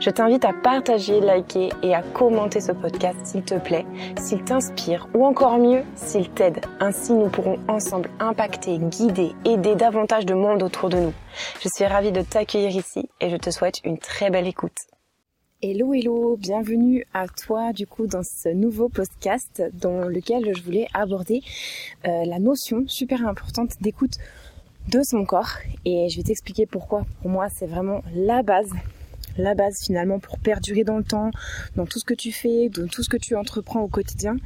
Je t'invite à partager, liker et à commenter ce podcast s'il te plaît, s'il t'inspire ou encore mieux, s'il t'aide. Ainsi, nous pourrons ensemble impacter, guider, aider davantage de monde autour de nous. Je suis ravie de t'accueillir ici et je te souhaite une très belle écoute. Hello hello, bienvenue à toi du coup dans ce nouveau podcast dans lequel je voulais aborder euh, la notion super importante d'écoute de son corps et je vais t'expliquer pourquoi pour moi c'est vraiment la base la base finalement pour perdurer dans le temps, dans tout ce que tu fais, dans tout ce que tu entreprends au quotidien.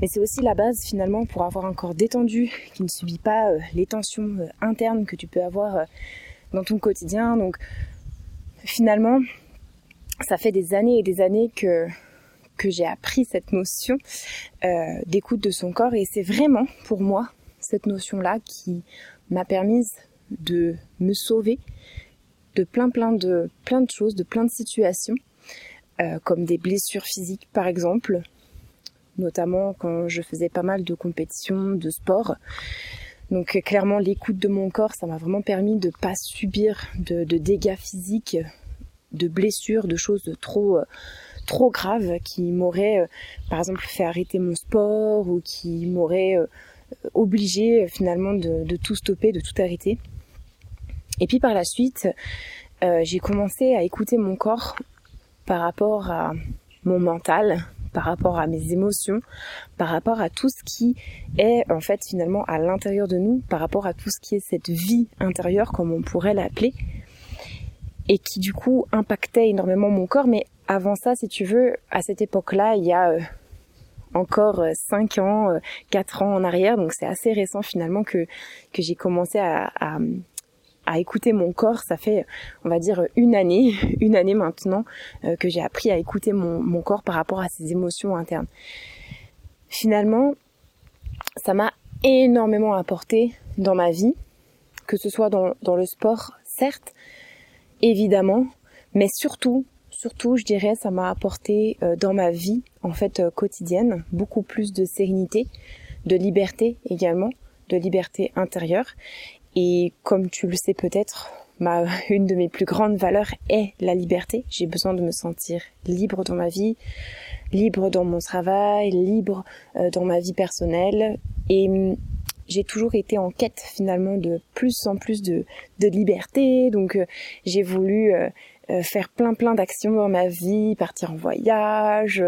Mais c'est aussi la base finalement pour avoir un corps détendu qui ne subit pas euh, les tensions euh, internes que tu peux avoir euh, dans ton quotidien. Donc finalement, ça fait des années et des années que que j'ai appris cette notion d'écoute de son corps et c'est vraiment pour moi cette notion là qui m'a permise de me sauver de plein plein de plein de choses, de plein de situations, euh, comme des blessures physiques par exemple, notamment quand je faisais pas mal de compétitions, de sport. Donc clairement l'écoute de mon corps, ça m'a vraiment permis de pas subir de, dégâts physiques, de blessures, de choses trop euh, trop graves qui m'auraient euh, par exemple fait arrêter mon sport ou qui m'auraient obligé finalement de tout stopper, de tout arrêter. Et puis par la suite, euh, j'ai commencé à écouter mon corps par rapport à mon mental, par rapport à mes émotions, par rapport à tout ce qui est en fait finalement à l'intérieur de nous, par rapport à tout ce qui est cette vie intérieure comme on pourrait l'appeler, et qui du coup impactait énormément mon corps. Mais avant ça, si tu veux, à cette époque-là, il y a euh, encore 5 ans, 4 ans en arrière, donc c'est assez récent finalement que, que j'ai commencé à, à à écouter mon corps. Ça fait, on va dire, une année, une année maintenant euh, que j'ai appris à écouter mon, mon, corps par rapport à ses émotions internes. Finalement, ça m'a énormément apporté dans ma vie, que ce soit dans, dans le sport, certes, évidemment, mais surtout, surtout, je dirais, ça m'a apporté euh, dans ma vie, en fait, euh, quotidienne, beaucoup plus de sérénité, de liberté également, de liberté intérieure et comme tu le sais peut-être, ma, une de mes plus grandes valeurs est la liberté. J'ai besoin de me sentir libre dans ma vie, libre dans mon travail, libre euh, dans ma vie personnelle. Et hum, j'ai toujours été en quête finalement de plus en plus de, de liberté. Donc euh, j'ai voulu euh, faire plein plein d'actions dans ma vie, partir en voyage,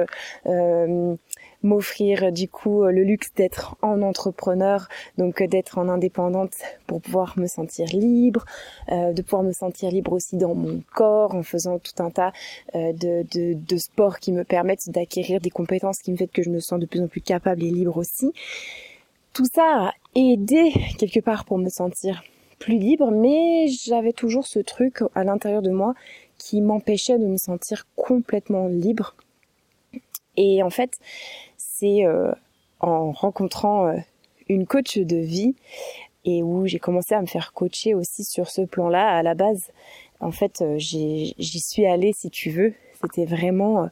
m'offrir euh, du coup euh, le luxe d'être en entrepreneur, donc euh, d'être en indépendante pour pouvoir me sentir libre, de pouvoir me sentir libre aussi dans mon corps en faisant tout un tas de, de, de sports qui me permettent d'acquérir des compétences qui me font que je me sens de plus en plus capable et libre aussi. Tout ça a aidé quelque part pour me sentir plus libre, mais j'avais toujours ce truc à l'intérieur de moi qui m'empêchait de me sentir complètement libre. Et en fait, c'est euh, en rencontrant euh, une coach de vie et où j'ai commencé à me faire coacher aussi sur ce plan-là. À la base, en fait, euh, j'y suis allée, si tu veux. C'était vraiment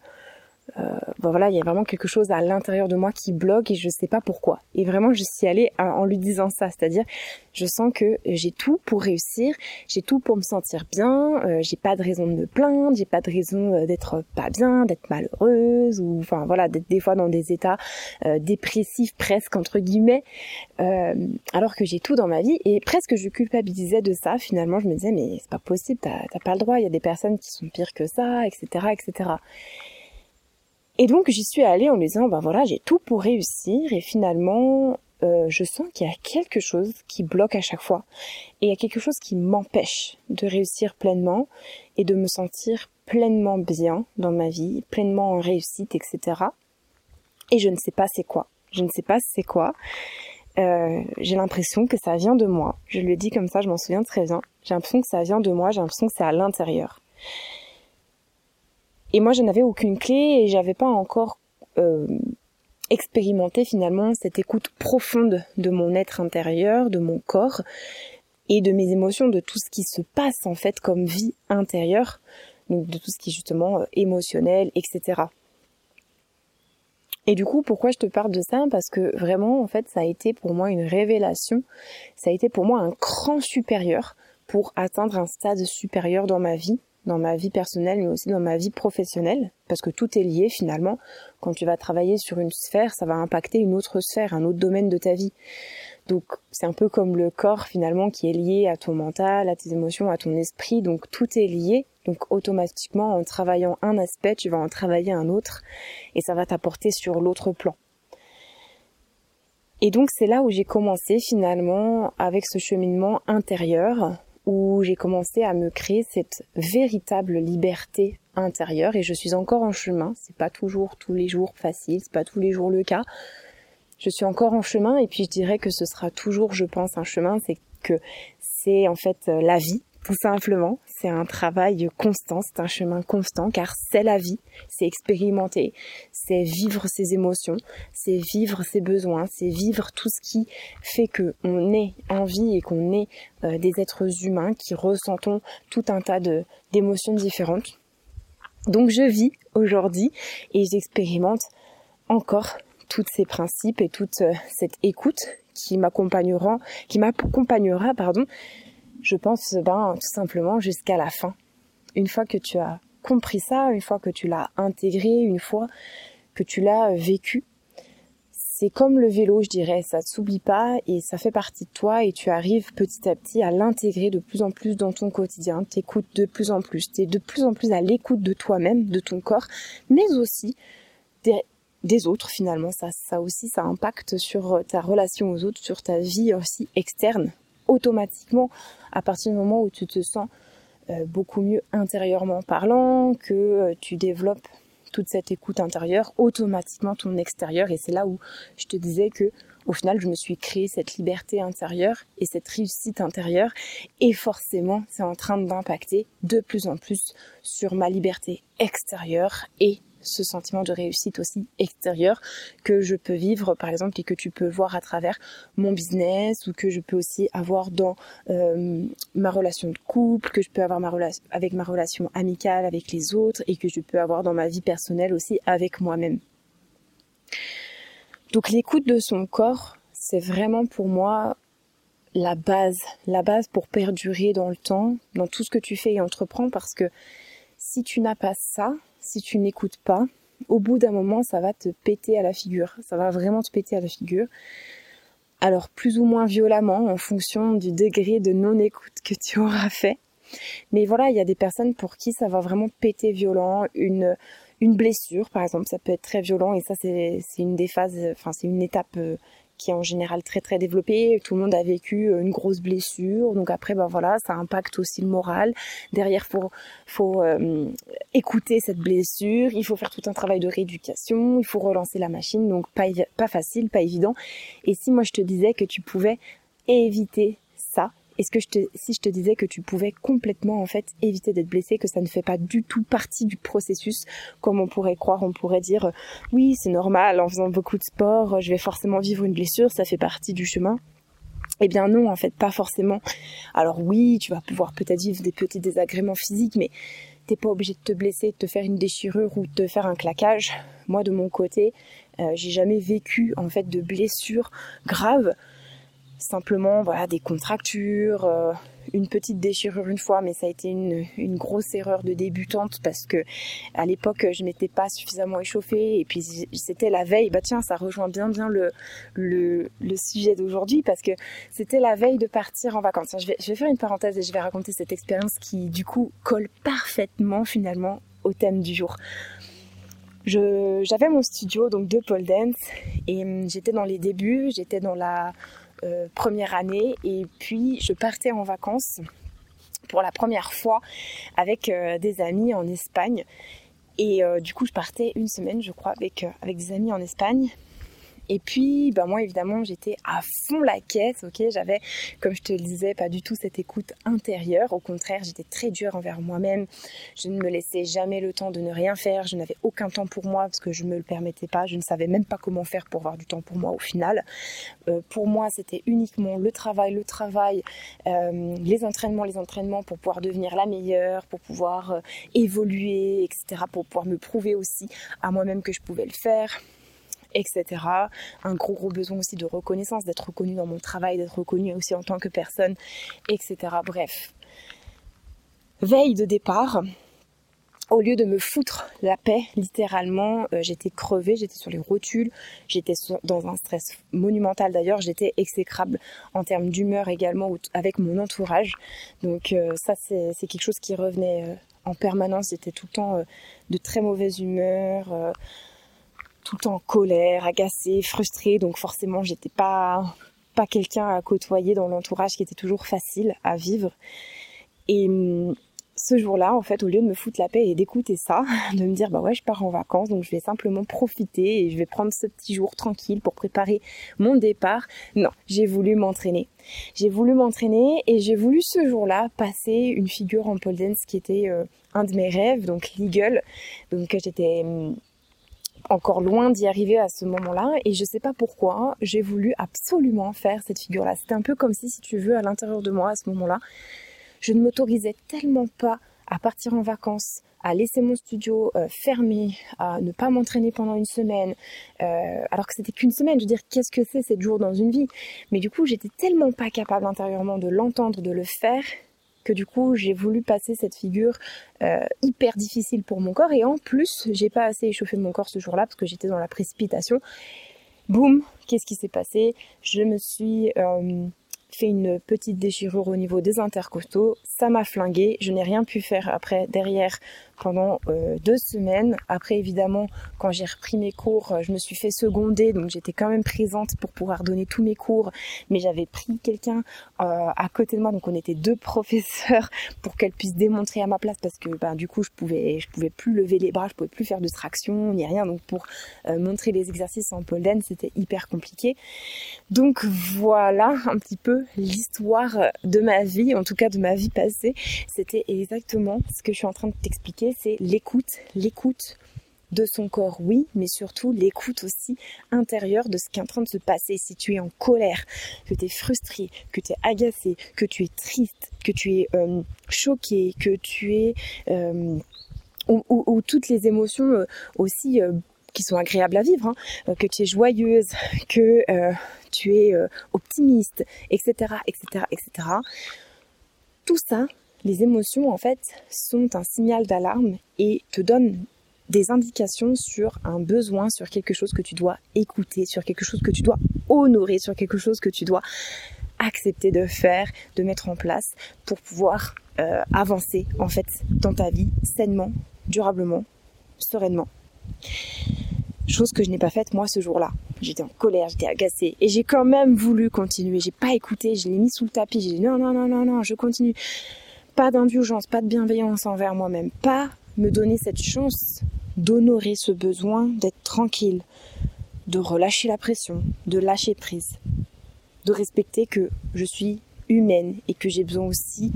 euh, bon voilà, il y a vraiment quelque chose à l'intérieur de moi qui bloque et je sais pas pourquoi. Et vraiment, je suis allée en lui disant ça, c'est-à-dire, je sens que j'ai tout pour réussir, j'ai tout pour me sentir bien, euh, j'ai pas de raison de me plaindre, j'ai pas de raison euh, d'être pas bien, d'être malheureuse ou enfin voilà, d'être des fois dans des états euh, dépressifs presque entre guillemets, alors que j'ai tout dans ma vie et presque je culpabilisais de ça. Finalement, je me disais mais c'est pas possible, t'as pas le droit, il y a des personnes qui sont pires que ça, etc., etc. Et donc j'y suis allée en me disant, ben voilà, j'ai tout pour réussir. Et finalement, euh, je sens qu'il y a quelque chose qui bloque à chaque fois. Et il y a quelque chose qui m'empêche de réussir pleinement et de me sentir pleinement bien dans ma vie, pleinement en réussite, etc. Et je ne sais pas c'est quoi. Je ne sais pas c'est quoi. Euh, j'ai l'impression que ça vient de moi. Je le dis comme ça, je m'en souviens très bien. J'ai l'impression que ça vient de moi, j'ai l'impression que c'est à l'intérieur. Et moi, je n'avais aucune clé et j'avais pas encore euh, expérimenté finalement cette écoute profonde de mon être intérieur, de mon corps et de mes émotions, de tout ce qui se passe en fait comme vie intérieure, de tout ce qui est justement euh, émotionnel, etc. Et du coup, pourquoi je te parle de ça? Parce que vraiment, en fait, ça a été pour moi une révélation, ça a été pour moi un cran supérieur pour atteindre un stade supérieur dans ma vie, dans ma vie personnelle, mais aussi dans ma vie professionnelle, parce que tout est lié finalement. Quand tu vas travailler sur une sphère, ça va impacter une autre sphère, un autre domaine de ta vie. Donc c'est un peu comme le corps finalement qui est lié à ton mental, à tes émotions, à ton esprit. Donc tout est lié. Donc automatiquement, en travaillant un aspect, tu vas en travailler un autre, et ça va t'apporter sur l'autre plan. Et donc c'est là où j'ai commencé finalement avec ce cheminement intérieur où j'ai commencé à me créer cette véritable liberté intérieure et je suis encore en chemin. C'est pas toujours tous les jours facile, c'est pas tous les jours le cas. Je suis encore en chemin et puis je dirais que ce sera toujours, je pense, un chemin. C'est que c'est en fait la vie tout simplement. C'est un travail constant, c'est un chemin constant, car c'est la vie, c'est expérimenter, c'est vivre ses émotions, c'est vivre ses besoins, c'est vivre tout ce qui fait que on est en vie et qu'on est euh, des êtres humains qui ressentons tout un tas d'émotions différentes. Donc je vis aujourd'hui et j'expérimente encore tous ces principes et toute euh, cette écoute qui m'accompagnera, qui m'accompagnera, pardon, je pense ben tout simplement jusqu'à la fin. Une fois que tu as compris ça, une fois que tu l'as intégré, une fois que tu l'as vécu, c'est comme le vélo, je dirais, ça ne s'oublie pas et ça fait partie de toi et tu arrives petit à petit à l'intégrer de plus en plus dans ton quotidien, t'écoutes de plus en plus, tu es de plus en plus à l'écoute de toi-même, de ton corps, mais aussi des, des autres finalement, ça, ça aussi, ça impacte sur ta relation aux autres, sur ta vie aussi externe, automatiquement à partir du moment où tu te sens euh, beaucoup mieux intérieurement parlant, que euh, tu développes toute cette écoute intérieure, automatiquement ton extérieur. Et c'est là où je te disais que au final, je me suis créé cette liberté intérieure et cette réussite intérieure. Et forcément, c'est en train d'impacter de plus en plus sur ma liberté extérieure et ce sentiment de réussite aussi extérieur que je peux vivre par exemple et que tu peux voir à travers mon business ou que je peux aussi avoir dans euh, ma relation de couple, que je peux avoir avec ma relation amicale avec les autres et que je peux avoir dans ma vie personnelle aussi avec moi-même. Donc l'écoute de son corps, c'est vraiment pour moi la base, la base pour perdurer dans le temps, dans tout ce que tu fais et entreprends parce que si tu n'as pas ça, si tu n'écoutes pas, au bout d'un moment, ça va te péter à la figure. Ça va vraiment te péter à la figure. Alors plus ou moins violemment en fonction du degré de non-écoute que tu auras fait. Mais voilà, il y a des personnes pour qui ça va vraiment péter violent. Une, une blessure, par exemple, ça peut être très violent et ça c'est une des phases, enfin c'est une étape euh, qui est en général très très développé. Tout le monde a vécu euh, une grosse blessure, donc après ben voilà, ça impacte aussi le moral. Derrière, faut faut euh, écouter cette blessure, il faut faire tout un travail de rééducation, il faut relancer la machine, donc pas pas facile, pas évident. Et si moi je te disais que tu pouvais éviter ça, est-ce que je te, si je te disais que tu pouvais complètement en fait éviter d'être blessé, que ça ne fait pas du tout partie du processus, comme on pourrait croire, on pourrait dire oui c'est normal, en faisant beaucoup de sport, je vais forcément vivre une blessure, ça fait partie du chemin. Eh bien non, en fait pas forcément. Alors oui, tu vas pouvoir peut-être vivre des petits désagréments physiques, mais t'es pas obligé de te blesser, de te faire une déchirure ou de te faire un claquage. Moi de mon côté, euh, j'ai jamais vécu en fait de blessure grave simplement voilà des contractures, euh, une petite déchirure une fois, mais ça a été une, grosse erreur de débutante parce que à l'époque je m'étais pas suffisamment échauffée et puis c'était la veille. Bah tiens, ça rejoint bien bien le sujet d'aujourd'hui parce que c'était la veille de partir en vacances. Je vais, je vais faire une parenthèse et je vais raconter cette expérience qui du coup colle parfaitement finalement au thème du jour. j'avais mon studio donc de pole dance et hum, j'étais dans les débuts, j'étais dans la euh, première année. Et puis je partais en vacances pour la première fois avec euh, des amis en Espagne. Et euh, du coup je partais une semaine je crois avec, avec des amis en Espagne et puis, bah moi évidemment, j'étais à fond la caisse, ok? J'avais, comme je te le disais, pas du tout cette écoute intérieure. Au contraire, j'étais très dure envers moi-même. Je ne me laissais jamais le temps de ne rien faire. Je n'avais aucun temps pour moi parce que je me le permettais pas. Je ne savais même pas comment faire pour avoir du temps pour moi au final. Euh, pour moi, c'était uniquement le travail, le travail, euh, les entraînements, les entraînements pour pouvoir devenir la meilleure, pour pouvoir euh, évoluer, etc. Pour pouvoir me prouver aussi à moi-même que je pouvais le faire etc. Un gros gros besoin aussi de reconnaissance, d'être reconnu dans mon travail, d'être reconnu aussi en tant que personne, etc. Bref. Veille de départ, au lieu de me foutre la paix, littéralement, euh, j'étais crevée, j'étais sur les rotules, j'étais dans un stress monumental d'ailleurs, j'étais exécrable en termes d'humeur également avec mon entourage. Donc euh, ça c'est quelque chose qui revenait euh, en permanence, j'étais tout le temps de très mauvaise humeur tout en colère, agacée, frustrée, donc forcément j'étais pas pas quelqu'un à côtoyer dans l'entourage qui était toujours facile à vivre. Et hum, ce jour-là, en fait, au lieu de me foutre la paix et d'écouter ça, de me dire bah ouais, je pars en vacances, donc je vais simplement profiter et je vais prendre ce petit jour tranquille pour préparer mon départ. Non, j'ai voulu m'entraîner. J'ai voulu m'entraîner et j'ai voulu ce jour-là passer une figure en pole dance qui était euh, un de mes rêves, donc l'eagle. Donc j'étais hum, encore loin d'y arriver à ce moment-là et je sais pas pourquoi j'ai voulu absolument faire cette figure-là. C'était un peu comme si, si tu veux, à l'intérieur de moi à ce moment-là, je ne m'autorisais tellement pas à partir en vacances, à laisser mon studio euh, fermé, à ne pas m'entraîner pendant une semaine, euh, alors que c'était qu'une semaine. Je veux dire, qu'est-ce que c'est sept jours dans une vie? Mais du coup, j'étais tellement pas capable intérieurement de l'entendre, de le faire, que du coup j'ai voulu passer cette figure euh, hyper difficile pour mon corps et en plus j'ai pas assez échauffé mon corps ce jour-là parce que j'étais dans la précipitation. Boum, qu'est-ce qui s'est passé? Je me suis euh, fait une petite déchirure au niveau des intercostaux, ça m'a flingué, je n'ai rien pu faire après derrière pendant euh, deux semaines. Après, évidemment, quand j'ai repris mes cours, euh, je me suis fait seconder, donc j'étais quand même présente pour pouvoir donner tous mes cours. Mais j'avais pris quelqu'un euh, à côté de moi, donc on était deux professeurs pour qu'elle puisse démontrer à ma place, parce que ben, du coup, je pouvais, je pouvais plus lever les bras, je pouvais plus faire de traction ni rien. Donc pour montrer les exercices en dance, c'était hyper compliqué. Donc voilà un petit peu l'histoire de ma vie, en tout cas de ma vie passée. C'était exactement ce que je suis en train de t'expliquer c'est l'écoute, l'écoute de son corps, oui, mais surtout l'écoute aussi intérieure de ce qui est en train de se passer. Si tu es en colère, que tu es frustré, que tu es agacé, que tu es triste, que tu es euh, choqué, que tu es... Euh, ou, toutes les émotions euh, aussi qui sont agréables à vivre, hein, que tu es joyeuse, que tu es optimiste, etc., etc., etc. Tout ça, les émotions, en fait, sont un signal d'alarme et te donnent des indications sur un besoin, sur quelque chose que tu dois écouter, sur quelque chose que tu dois honorer, sur quelque chose que tu dois accepter de faire, de mettre en place pour pouvoir euh, avancer en fait dans ta vie sainement, durablement, sereinement. Chose que je n'ai pas faite moi ce jour-là. J'étais en colère, j'étais agacée et j'ai quand même voulu continuer. J'ai pas écouté, je l'ai mis sous le tapis. J'ai dit non non non non non, je continue. Pas d'indulgence, pas de bienveillance envers moi-même, pas me donner cette chance d'honorer ce besoin d'être tranquille, de relâcher la pression, de lâcher prise, de respecter que je suis humaine et que j'ai besoin aussi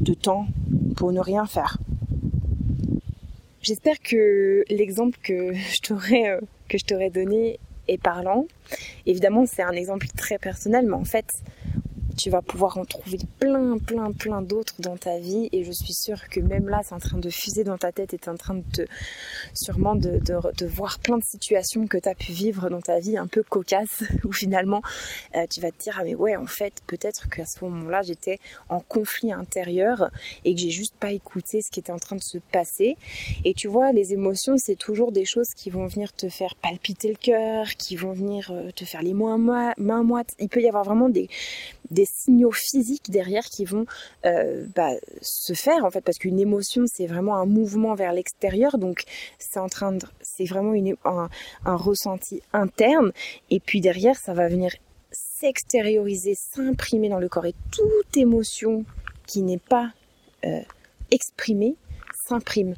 de temps pour ne rien faire. J'espère que l'exemple que je t'aurais euh, que je t'aurais donné est parlant. Évidemment, c'est un exemple très personnel, mais en fait, tu vas pouvoir en trouver plein, plein, plein d'autres dans ta vie. Et je suis sûre que même là, c'est en train de fuser dans ta tête et tu es en train de te, sûrement de, de, voir plein de situations que tu as pu vivre dans ta vie un peu cocasse où finalement euh, tu vas te dire, ah mais ouais, en fait, peut-être qu'à ce moment-là, j'étais en conflit intérieur et que j'ai juste pas écouté ce qui était en train de se passer. Et tu vois, les émotions, c'est toujours des choses qui vont venir te faire palpiter le cœur, qui vont venir euh, te faire les mains moites. Il peut y avoir vraiment des, des signaux physiques derrière qui vont euh, bah, se faire en fait parce qu'une émotion c'est vraiment un mouvement vers l'extérieur donc c'est en train c'est vraiment une, un, un ressenti interne. Et puis derrière, ça va venir s'extérioriser, s'imprimer dans le corps. Et toute émotion qui n'est pas euh, exprimée s'imprime.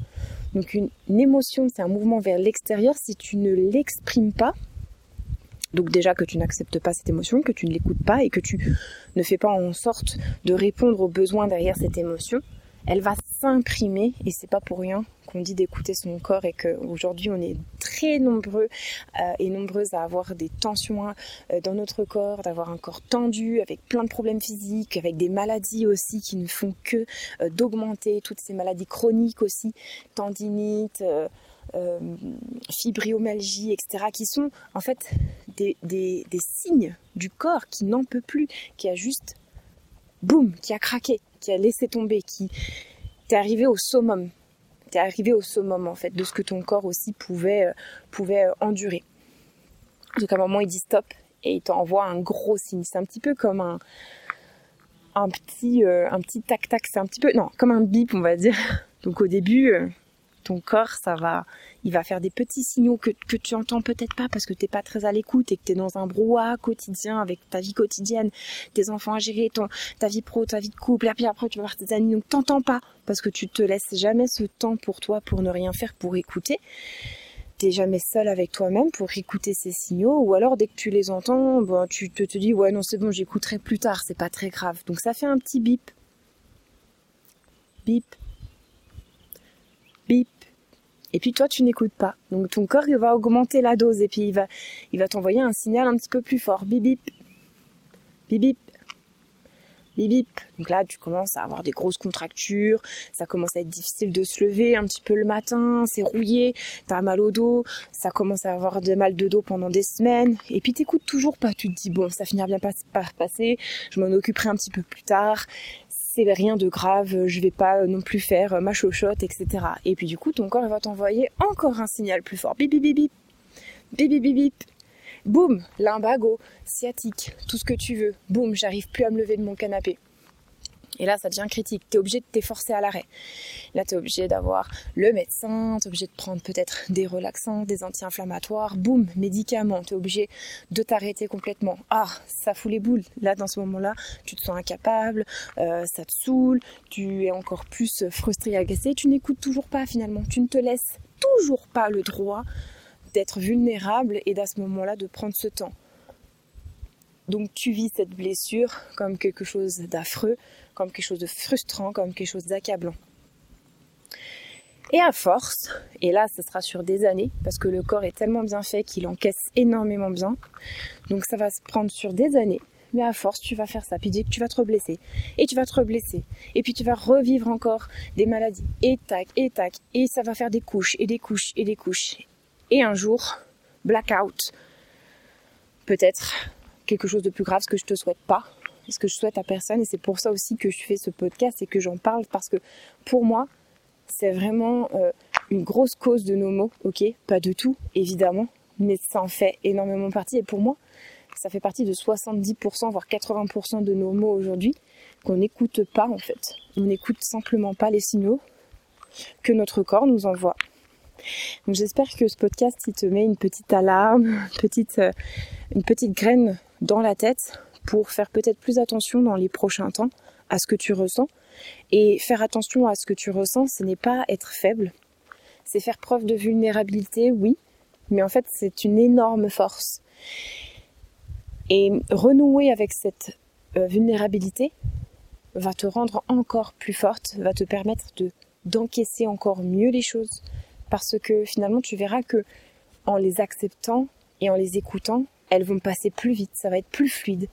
Donc une, émotion, c'est un mouvement vers l'extérieur. Si tu ne l'exprimes pas, donc déjà que tu n'acceptes pas cette émotion, que tu ne l'écoutes pas et que tu ne fais pas en sorte de répondre aux besoins derrière cette émotion, elle va s'imprimer et c'est pas pour rien qu'on dit d'écouter son corps et qu'aujourd'hui on est très nombreux euh, et nombreuses à avoir des tensions euh, dans notre corps, d'avoir un corps tendu avec plein de problèmes physiques, avec des maladies aussi qui ne font que euh, d'augmenter, toutes ces maladies chroniques aussi, tendinite, fibromyalgie, etc., qui sont en fait des, des signes du corps qui n'en peut plus, qui a juste boum, qui a craqué, qui a laissé tomber, qui t'est arrivé au summum. T'es arrivé au summum en fait de ce que ton corps aussi pouvait, euh, pouvait euh, endurer. Donc à un moment il dit stop et il t'envoie un gros signe. C'est un petit peu comme un, un petit, euh, un petit tac tac. C'est un petit peu non comme un bip on va dire. Donc au début ton corps, ça va, il va faire des petits signaux que, tu entends peut-être pas parce que t'es pas très à l'écoute et que tu es dans un brouhaha quotidien avec ta vie quotidienne, tes enfants à gérer, ta vie pro, ta vie de couple, et puis après tu vas voir tes amis, donc t'entends pas parce que tu te laisses jamais ce temps pour toi pour ne rien faire, pour écouter. T'es jamais seul avec toi-même pour écouter ces signaux, ou alors dès que tu les entends, bon, tu te, te dis ouais non c'est bon j'écouterai plus tard, c'est pas très grave. Donc ça fait un petit bip, bip, bip, et puis toi, tu n'écoutes pas. Donc ton corps, va augmenter la dose et puis il va, il va t'envoyer un signal un petit peu plus fort. Bip bip. Bip bip. Bip bip. Donc là, tu commences à avoir des grosses contractures. Ça commence à être difficile de se lever un petit peu le matin. C'est rouillé. T'as mal au dos. Ça commence à avoir de mal de dos pendant des semaines. Et puis t'écoutes toujours pas. Tu te dis, bon, ça finira bien par passer. Je m'en occuperai un petit peu plus tard c'est rien de grave, je vais pas non plus faire ma chochotte, etc. Et puis du coup, ton corps va t'envoyer encore un signal plus fort. Bip bip bip bip. Bip bip bip bip. Boum, lumbago, sciatique, tout ce que tu veux. Boum, j'arrive plus à me lever de mon canapé. Et là, ça devient critique. Tu es obligé de t'efforcer à l'arrêt. Là, tu es obligé d'avoir le médecin, tu es obligé de prendre peut-être des relaxants, des anti-inflammatoires, boum, médicaments. Tu es obligé de t'arrêter complètement. Ah, ça fout les boules. Là, dans ce moment-là, tu te sens incapable, euh, ça te saoule, tu es encore plus frustré, agacé. Tu n'écoutes toujours pas finalement. Tu ne te laisses toujours pas le droit d'être vulnérable et d'à ce moment-là de prendre ce temps. Donc tu vis cette blessure comme quelque chose d'affreux, comme quelque chose de frustrant, comme quelque chose d'accablant. Et à force, et là ce sera sur des années, parce que le corps est tellement bien fait qu'il encaisse énormément bien, donc ça va se prendre sur des années, mais à force tu vas faire ça, puis tu vas te reblesser, et tu vas te reblesser, et puis tu vas revivre encore des maladies, et tac, et tac, et ça va faire des couches, et des couches, et des couches. Et un jour, blackout, peut-être quelque chose de plus grave, ce que je te souhaite pas, ce que je souhaite à personne. Et c'est pour ça aussi que je fais ce podcast et que j'en parle parce que pour moi, c'est vraiment euh, une grosse cause de nos mots. Ok, pas de tout, évidemment, mais ça en fait énormément partie. Et pour moi, ça fait partie de 70%, voire 80% de nos mots aujourd'hui qu'on n'écoute pas en fait. On n'écoute simplement pas les signaux que notre corps nous envoie. Donc j'espère que ce podcast il te met une petite alarme, petite, euh, une petite graine dans la tête pour faire peut-être plus attention dans les prochains temps à ce que tu ressens. Et faire attention à ce que tu ressens, ce n'est pas être faible. C'est faire preuve de vulnérabilité, oui, mais en fait c'est une énorme force. Et renouer avec cette euh, vulnérabilité va te rendre encore plus forte, va te permettre de d'encaisser encore mieux les choses, parce que finalement tu verras que en les acceptant et en les écoutant, elles vont passer plus vite, ça va être plus fluide.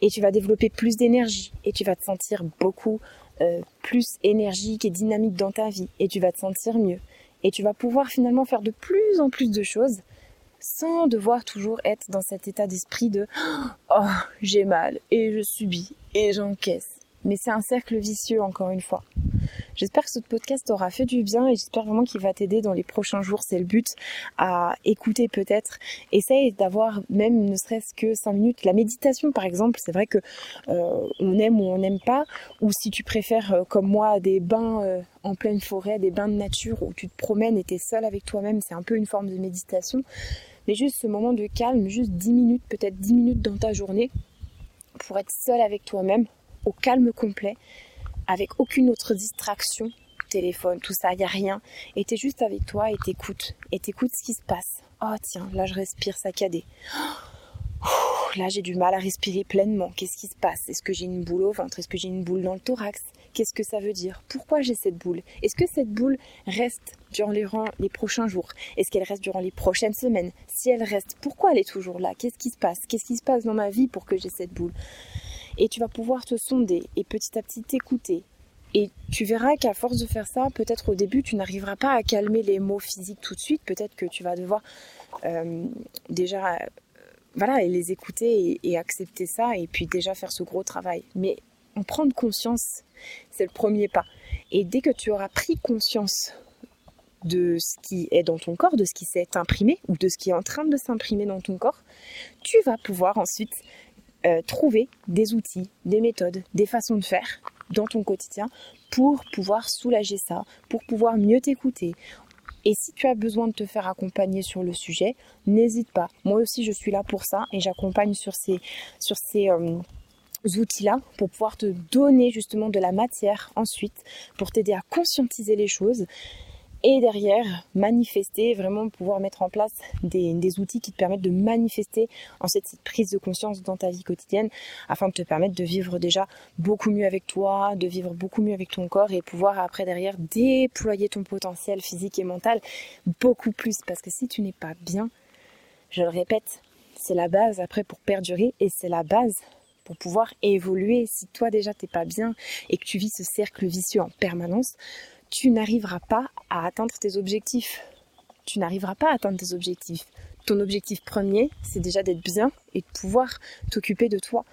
Et tu vas développer plus d'énergie. Et tu vas te sentir beaucoup euh, plus énergique et dynamique dans ta vie. Et tu vas te sentir mieux. Et tu vas pouvoir finalement faire de plus en plus de choses sans devoir toujours être dans cet état d'esprit de oh j'ai mal et je subis et j'encaisse. Mais c'est un cercle vicieux encore une fois. J'espère que ce podcast t'aura fait du bien et j'espère vraiment qu'il va t'aider dans les prochains jours. C'est le but à écouter peut-être. Essaye d'avoir même ne serait-ce que 5 minutes. La méditation par exemple, c'est vrai que euh, on aime ou on n'aime pas. Ou si tu préfères euh, comme moi des bains euh, en pleine forêt, des bains de nature où tu te promènes et tu es seul avec toi-même, c'est un peu une forme de méditation. Mais juste ce moment de calme, juste 10 minutes, peut-être 10 minutes dans ta journée pour être seul avec toi-même, au calme complet, avec aucune autre distraction, téléphone, tout ça, il n'y a rien. Et tu es juste avec toi et t'écoutes. Et t'écoutes ce qui se passe. Oh tiens, là je respire saccadé. là j'ai du mal à respirer pleinement. Qu'est-ce qui se passe? Est-ce que j'ai une boule au ventre? Est-ce que j'ai une boule dans le thorax? Qu'est-ce que ça veut dire? Pourquoi j'ai cette boule? Est-ce que cette boule reste durant les, les prochains jours? Est-ce qu'elle reste durant les prochaines semaines? Si elle reste, pourquoi elle est toujours là? Qu'est-ce qui se passe? Qu'est-ce qui se passe dans ma vie pour que j'ai cette boule? Et tu vas pouvoir te sonder et petit à petit t'écouter. Et tu verras qu'à force de faire ça, peut-être au début, tu n'arriveras pas à calmer les mots physiques tout de suite. Peut-être que tu vas devoir euh, déjà euh, voilà, et les écouter et, accepter ça et puis déjà faire ce gros travail. Mais en prendre conscience, c'est le premier pas. Et dès que tu auras pris conscience de ce qui est dans ton corps, de ce qui s'est imprimé ou de ce qui est en train de s'imprimer dans ton corps, tu vas pouvoir ensuite euh, trouver des outils, des méthodes, des façons de faire dans ton quotidien pour pouvoir soulager ça, pour pouvoir mieux t'écouter, et si tu as besoin de te faire accompagner sur le sujet, n'hésite pas. Moi aussi, je suis là pour ça et j'accompagne sur ces, euh, outils-là pour pouvoir te donner justement de la matière ensuite, pour t'aider à conscientiser les choses et derrière manifester, vraiment pouvoir mettre en place des, outils qui te permettent de manifester en cette, prise de conscience dans ta vie quotidienne afin de te permettre de vivre déjà beaucoup mieux avec toi, de vivre beaucoup mieux avec ton corps et pouvoir après derrière déployer ton potentiel physique et mental beaucoup plus parce que si tu n'es pas bien, je le répète, c'est la base après pour perdurer et c'est la base pour pouvoir évoluer. Si toi déjà t'es pas bien et que tu vis ce cercle vicieux en permanence, tu n'arriveras pas à atteindre tes objectifs. Tu n'arriveras pas à atteindre tes objectifs. Ton objectif premier, c'est déjà d'être bien et de pouvoir t'occuper de toi.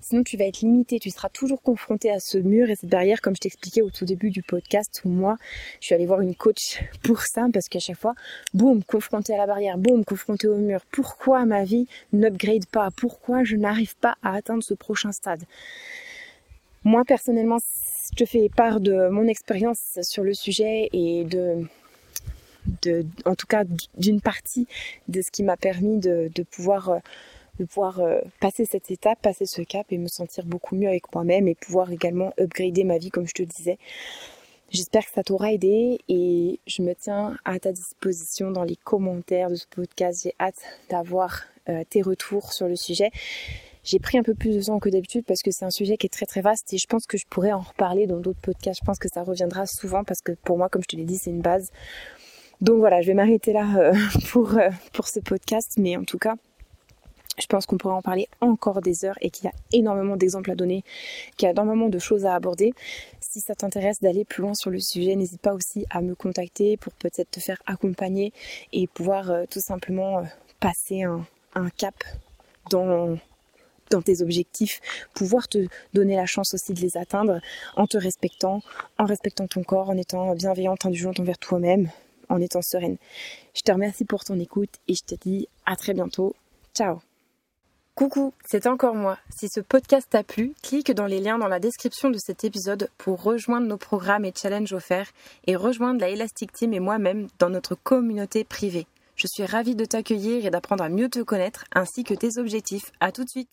Sinon, tu vas être limité, tu seras toujours confronté à ce mur et cette barrière, comme je t'expliquais au tout début du podcast, où moi, je suis allée voir une coach pour ça, parce qu'à chaque fois, boum, confronté à la barrière, boum, confronté au mur. Pourquoi ma vie n'upgrade pas? Pourquoi je n'arrive pas à atteindre ce prochain stade? Moi, personnellement, je te fais part de mon expérience sur le sujet et de, en tout cas d'une partie de ce qui m'a permis de, pouvoir de pouvoir euh, passer cette étape, passer ce cap et me sentir beaucoup mieux avec moi-même et pouvoir également upgrader ma vie comme je te disais. J'espère que ça t'aura aidé et je me tiens à ta disposition dans les commentaires de ce podcast. J'ai hâte d'avoir euh, tes retours sur le sujet. J'ai pris un peu plus de temps que d'habitude parce que c'est un sujet qui est très très vaste et je pense que je pourrais en reparler dans d'autres podcasts. Je pense que ça reviendra souvent parce que pour moi, comme je te l'ai dit, c'est une base. Donc voilà, je vais m'arrêter là euh, pour, euh, pour ce podcast, mais en tout cas, je pense qu'on pourrait en parler encore des heures et qu'il y a énormément d'exemples à donner, qu'il y a énormément de choses à aborder. Si ça t'intéresse d'aller plus loin sur le sujet, n'hésite pas aussi à me contacter pour peut-être te faire accompagner et pouvoir euh, tout simplement passer un, un cap dans dans tes objectifs, pouvoir te donner la chance aussi de les atteindre en te respectant, en respectant ton corps, en étant bienveillante, indulgente envers toi-même, en étant sereine. Je te remercie pour ton écoute et je te dis à très bientôt. Ciao Coucou, c'est encore moi. Si ce podcast t'a plu, clique dans les liens dans la description de cet épisode pour rejoindre nos programmes et challenges offerts et rejoindre la Elastic Team et moi-même dans notre communauté privée. Je suis ravie de t'accueillir et d'apprendre à mieux te connaître ainsi que tes objectifs. À tout de suite